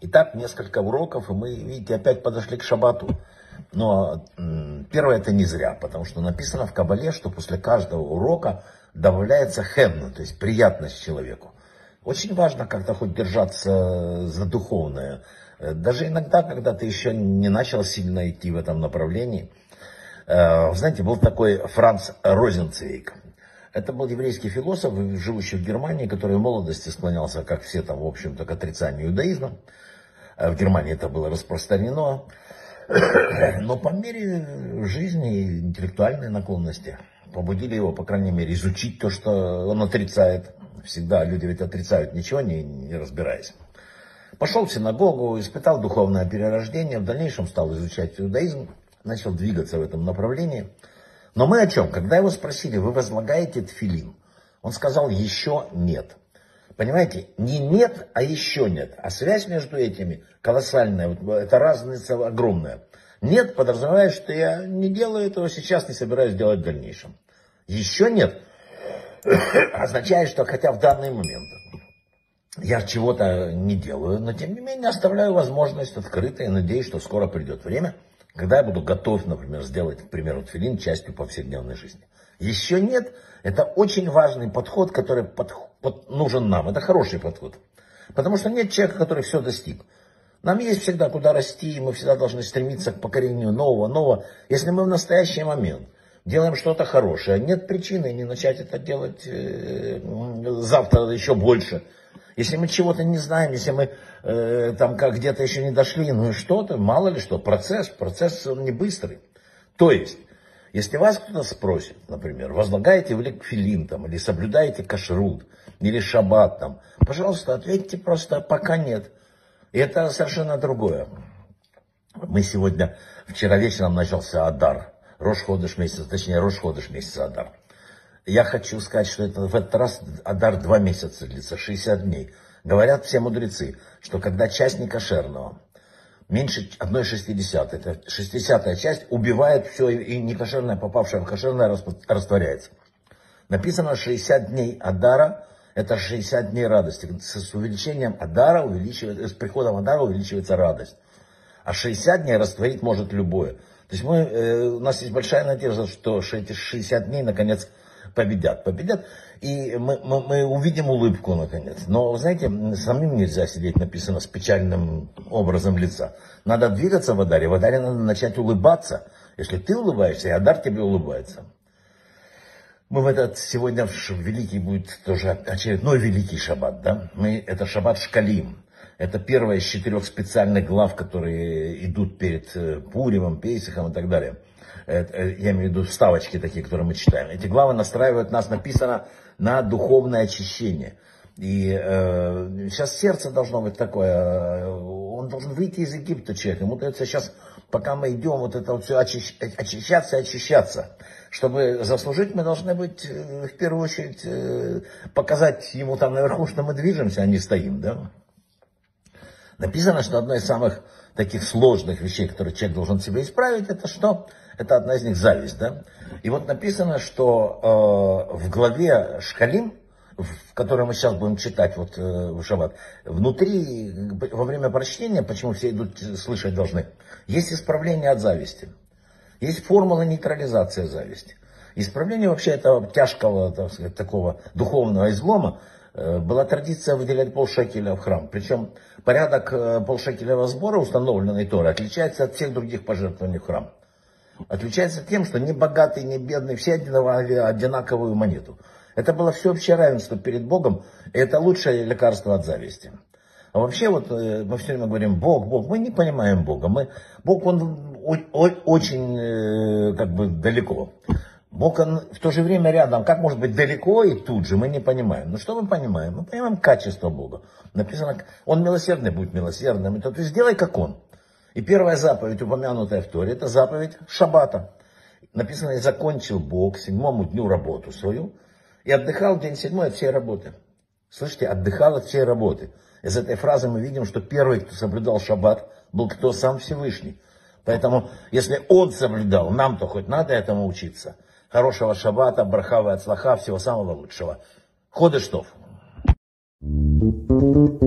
Итак, несколько уроков, и мы, видите, опять подошли к шабату. Но первое это не зря, потому что написано в Кабале, что после каждого урока добавляется хемна, то есть приятность человеку. Очень важно как-то хоть держаться за духовное. Даже иногда, когда ты еще не начал сильно идти в этом направлении. Э, знаете, был такой Франц Розенцвейк. Это был еврейский философ, живущий в Германии, который в молодости склонялся, как все там, в общем-то, к отрицанию иудаизма. Э, в Германии это было распространено. Но по мере жизни и интеллектуальной наклонности побудили его, по крайней мере, изучить то, что он отрицает. Всегда люди ведь отрицают ничего, не, не разбираясь. Пошел в синагогу, испытал духовное перерождение, в дальнейшем стал изучать иудаизм, начал двигаться в этом направлении. Но мы о чем? Когда его спросили, вы возлагаете тфилин? Он сказал, еще нет. Понимаете, не нет, а еще нет. А связь между этими колоссальная, это разница огромная. Нет подразумевает, что я не делаю этого сейчас, не собираюсь делать в дальнейшем. Еще нет означает, что хотя в данный момент я чего-то не делаю, но тем не менее оставляю возможность открытой надеюсь, что скоро придет время, когда я буду готов, например, сделать, к примеру, тфилин частью повседневной жизни. Еще нет, это очень важный подход, который под, под, нужен нам. Это хороший подход. Потому что нет человека, который все достиг. Нам есть всегда куда расти, мы всегда должны стремиться к покорению нового, нового. Если мы в настоящий момент делаем что-то хорошее, нет причины не начать это делать э, завтра еще больше. Если мы чего-то не знаем, если мы э, там как где-то еще не дошли, ну и что-то, мало ли что, процесс, процесс он не быстрый. То есть, если вас кто-то спросит, например, возлагаете вы ли филин там, или соблюдаете кашрут, или шаббат там, пожалуйста, ответьте просто пока нет. И это совершенно другое. Мы сегодня, вчера вечером начался Адар, Рошходыш месяц, точнее Рошходыш месяц Адар. Я хочу сказать, что это в этот раз Адар два месяца длится, 60 дней. Говорят все мудрецы, что когда часть некошерного меньше 1,60, это 60 часть, убивает все, и некошерное, попавшее в кошерное, растворяется. Написано 60 дней Адара, это 60 дней радости. С увеличением Адара увеличивается, с приходом Адара увеличивается радость. А 60 дней растворить может любое. То есть мы, э, у нас есть большая надежда, что эти 60 дней наконец победят. Победят, и мы, мы, мы увидим улыбку наконец. Но, знаете, самим нельзя сидеть, написано, с печальным образом лица. Надо двигаться в Адаре, в Адаре надо начать улыбаться. Если ты улыбаешься, и Адар тебе улыбается. Мы в этот сегодня великий будет тоже очередной великий шаббат, да? Мы, это шаббат Шкалим. Это первая из четырех специальных глав, которые идут перед э, Пуримом, Пейсихом и так далее. Э, я имею в виду вставочки такие, которые мы читаем. Эти главы настраивают нас, написано, на духовное очищение. И э, сейчас сердце должно быть такое, э, он должен выйти из Египта человек. Ему дается сейчас, пока мы идем, вот это вот все очищ, очищаться, очищаться. Чтобы заслужить, мы должны быть, э, в первую очередь, э, показать ему там наверху, что мы движемся, а не стоим, да. Написано, что одно из самых таких сложных вещей, которые человек должен себе исправить, это что? Это одна из них зависть, да? И вот написано, что э, в главе Шкалим, в которой мы сейчас будем читать вот э, в шаббат, внутри, во время прочтения, почему все идут слышать должны, есть исправление от зависти. Есть формула нейтрализации зависти. Исправление вообще этого тяжкого, так сказать, такого духовного излома, Э, была традиция выделять полшекеля в храм. Причем порядок э, полшекелевого сбора, установленный Торой, отличается от всех других пожертвований в храм. Отличается тем, что ни богатый, ни бедный, все одинаковые одинаковую монету. Это было всеобщее равенство перед Богом, и это лучшее лекарство от зависти. А вообще вот э, мы все время говорим Бог, Бог, мы не понимаем Бога. Мы, Бог, он очень как бы далеко. Бог он в то же время рядом, как может быть далеко и тут же, мы не понимаем. Но что мы понимаем? Мы понимаем качество Бога. Написано, он милосердный будет милосердным. То есть сделай как он. И первая заповедь, упомянутая в Торе, это заповедь Шаббата. Написано, и закончил Бог седьмому дню работу свою и отдыхал день седьмой от всей работы. Слышите, отдыхал от всей работы. Из этой фразы мы видим, что первый, кто соблюдал шаббат, был кто сам Всевышний. Поэтому, если он соблюдал, нам-то хоть надо этому учиться. Хорошего шаббата, брахава от слаха, всего самого лучшего. Ходыштов. Thank you.